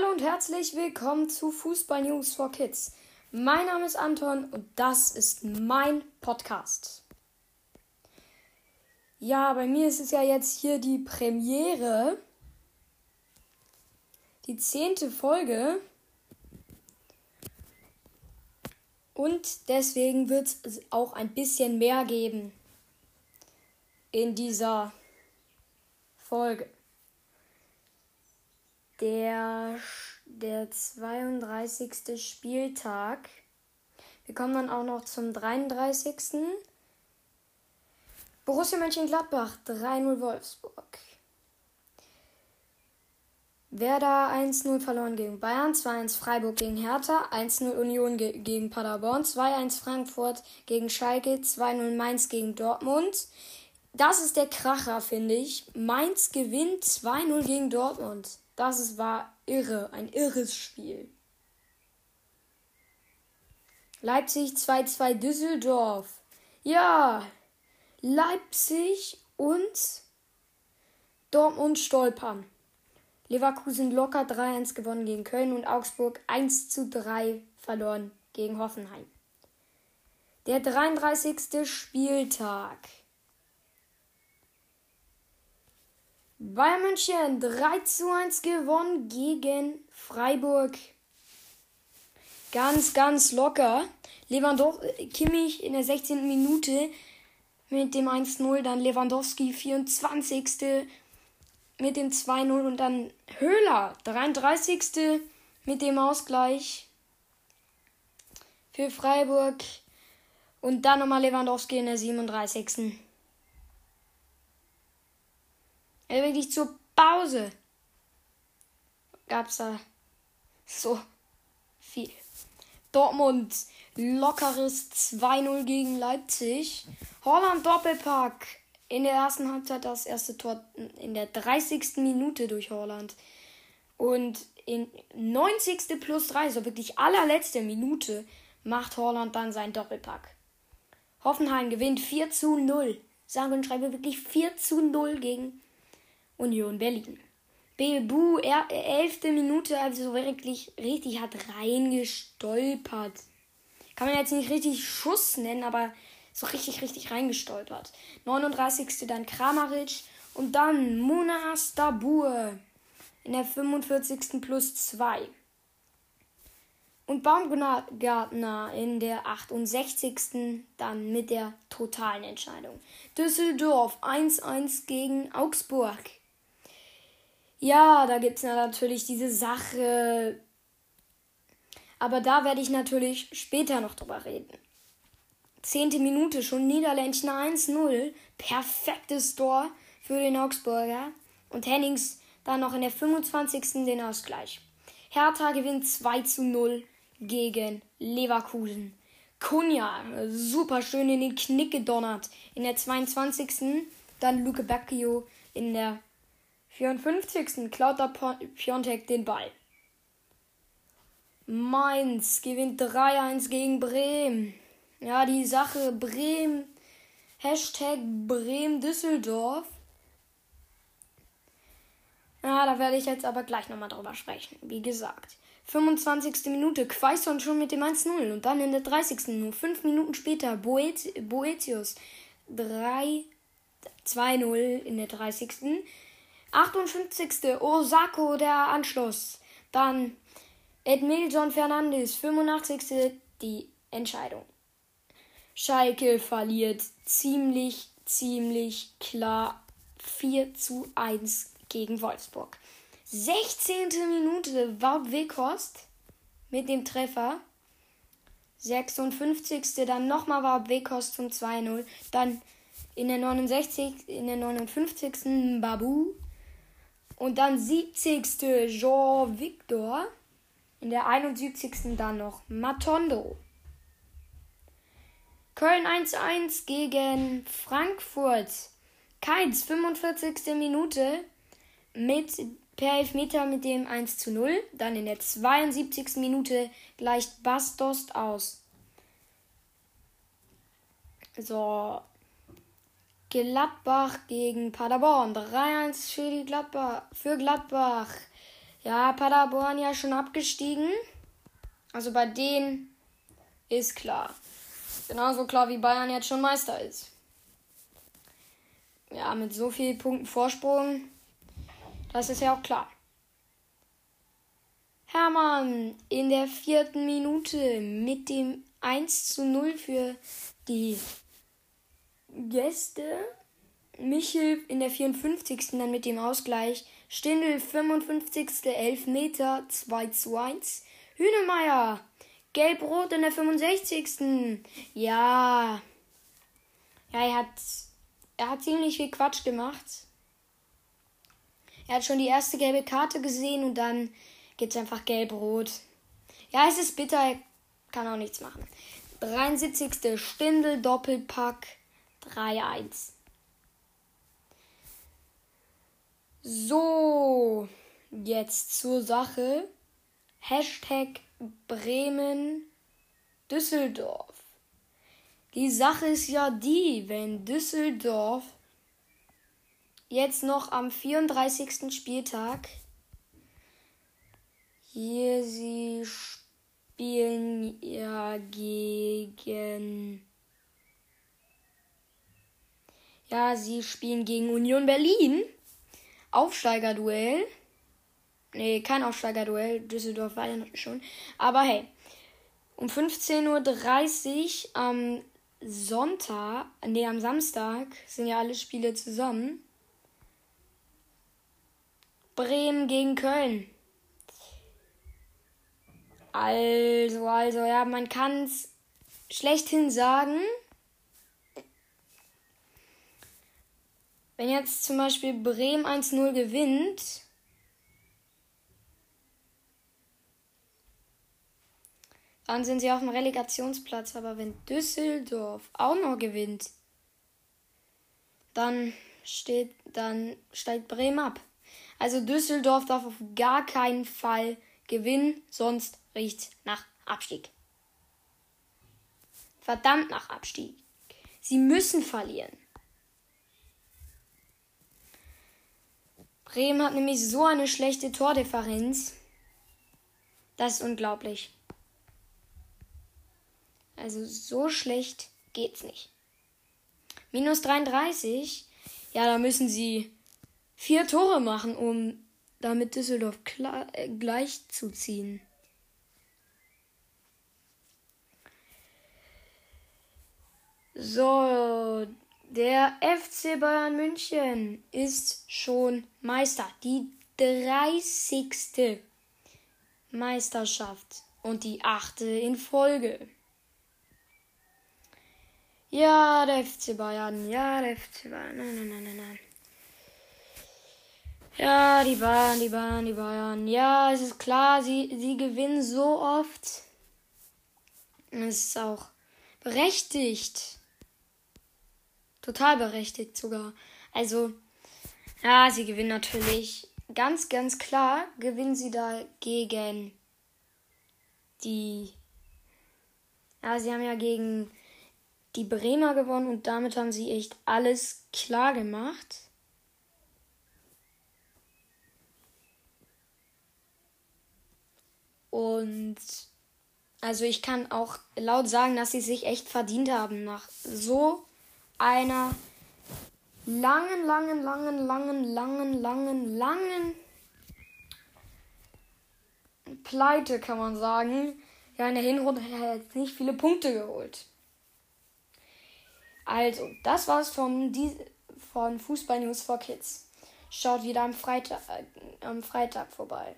Hallo und herzlich willkommen zu Fußball News for Kids. Mein Name ist Anton und das ist mein Podcast. Ja, bei mir ist es ja jetzt hier die Premiere, die zehnte Folge. Und deswegen wird es auch ein bisschen mehr geben in dieser Folge. Der, der 32. Spieltag. Wir kommen dann auch noch zum 33. Borussia Mönchengladbach 3-0 Wolfsburg. Werder 1-0 verloren gegen Bayern, 2-1 Freiburg gegen Hertha, 1-0 Union ge gegen Paderborn, 2-1 Frankfurt gegen Schalke, 2-0 Mainz gegen Dortmund. Das ist der Kracher, finde ich. Mainz gewinnt 2-0 gegen Dortmund. Das ist, war irre, ein irres Spiel. Leipzig 2-2 Düsseldorf. Ja, Leipzig und Dortmund stolpern. Leverkusen locker 3-1 gewonnen gegen Köln und Augsburg 1-3 verloren gegen Hoffenheim. Der 33. Spieltag. Bayern München 3 zu 1 gewonnen gegen Freiburg. Ganz, ganz locker. Lewandowski, Kimmich in der 16. Minute mit dem 1-0, dann Lewandowski 24. mit dem 2-0 und dann Höhler 33. mit dem Ausgleich für Freiburg und dann nochmal Lewandowski in der 37. Ja, wirklich zur Pause gab es da so viel. Dortmund lockeres 2-0 gegen Leipzig. Holland Doppelpack. In der ersten Halbzeit das erste Tor in der 30. Minute durch Holland. Und in 90. plus 3, so wirklich allerletzte Minute, macht Holland dann seinen Doppelpack. Hoffenheim gewinnt 4 zu 0. Sage und schreibe wirklich 4 zu 0 gegen Union Berlin. Bebu, elfte Minute, also wirklich richtig hat reingestolpert. Kann man jetzt nicht richtig Schuss nennen, aber so richtig, richtig reingestolpert. 39. dann Kramaric und dann Munas Dabur in der 45. plus 2. Und Baumgartner in der 68. dann mit der totalen Entscheidung. Düsseldorf 1-1 gegen Augsburg. Ja, da gibt es natürlich diese Sache. Aber da werde ich natürlich später noch drüber reden. Zehnte Minute schon Niederländchen 1-0. Perfektes Tor für den Augsburger. Und Hennings dann noch in der 25. den Ausgleich. Hertha gewinnt 2 0 gegen Leverkusen. Kunja, super schön in den Knick gedonnert. In der 22. Dann Luke Bacchio in der 54. klaut der Piontek den Ball. Mainz gewinnt 3-1 gegen Bremen. Ja, die Sache Bremen. Hashtag Bremen Düsseldorf. Ja, da werde ich jetzt aber gleich nochmal drüber sprechen. Wie gesagt. 25. Minute, Quaison schon mit dem 1-0 und dann in der 30. nur 5 Minuten später Boet Boetius 3 2-0 in der 30. 58. Osako der Anschluss. Dann Edmilson Fernandes, 85. die Entscheidung. Schalke verliert ziemlich, ziemlich klar 4 zu 1 gegen Wolfsburg. 16. Minute Wout Wekost mit dem Treffer. 56. dann nochmal Wout Wekost zum 2-0. Dann in der 69. in der 59. Babu und dann 70. Jean Victor. In der 71. dann noch Matondo. Köln 1-1 gegen Frankfurt. Keins, 45. Minute mit per Elfmeter mit dem 1 zu 0. Dann in der 72. Minute gleicht Bastost aus. So, Gladbach gegen Paderborn. 3-1 für, Gladbach, für Gladbach. Ja, Paderborn ja schon abgestiegen. Also bei denen ist klar. Genauso klar wie Bayern jetzt schon Meister ist. Ja, mit so vielen Punkten Vorsprung, das ist ja auch klar. Hermann in der vierten Minute mit dem 1 zu 0 für die Gäste. Michel in der 54. dann mit dem Ausgleich. Stindel 55. 11 Meter 2 zu 1. Hünemeyer gelb-rot in der 65. Ja. Ja, er hat, er hat ziemlich viel Quatsch gemacht. Er hat schon die erste gelbe Karte gesehen und dann gibt es einfach gelb-rot. Ja, es ist bitter, er kann auch nichts machen. 73. Stindel, Doppelpack, 3-1. So, jetzt zur Sache. Hashtag Bremen Düsseldorf. Die Sache ist ja die, wenn Düsseldorf jetzt noch am 34. Spieltag hier, sie spielen ja gegen. Ja, sie spielen gegen Union Berlin. Aufsteigerduell. Nee, kein Aufsteigerduell. Düsseldorf war ja schon. Aber hey. Um 15.30 Uhr am Sonntag, nee, am Samstag sind ja alle Spiele zusammen. Bremen gegen Köln. Also, also, ja, man kann es schlechthin sagen. Wenn jetzt zum Beispiel Bremen 1-0 gewinnt, dann sind sie auf dem Relegationsplatz. Aber wenn Düsseldorf auch noch gewinnt, dann steht, dann steigt Bremen ab. Also Düsseldorf darf auf gar keinen Fall gewinnen, sonst riecht nach Abstieg. Verdammt nach Abstieg. Sie müssen verlieren. Bremen hat nämlich so eine schlechte Tordifferenz. Das ist unglaublich. Also so schlecht geht's nicht. Minus 33. Ja, da müssen sie vier Tore machen, um damit Düsseldorf äh, gleich zu ziehen. So, der FC Bayern München ist schon Meister. Die 30. Meisterschaft und die achte in Folge. Ja, der FC Bayern. Ja, der FC Bayern. Nein, nein, nein, nein, nein. Ja, die Bayern, die Bayern, die Bayern. Ja, es ist klar, sie, sie gewinnen so oft. Es ist auch berechtigt. Total berechtigt sogar. Also, ja, sie gewinnen natürlich. Ganz, ganz klar gewinnen sie da gegen die. Ja, sie haben ja gegen die Bremer gewonnen und damit haben sie echt alles klar gemacht. Und also ich kann auch laut sagen, dass sie sich echt verdient haben nach so einer langen, langen, langen, langen, langen, langen, langen Pleite, kann man sagen. Ja, in der Hinrunde hat er jetzt nicht viele Punkte geholt. Also, das war's von, von Fußball News for Kids. Schaut wieder am Freitag, äh, am Freitag vorbei.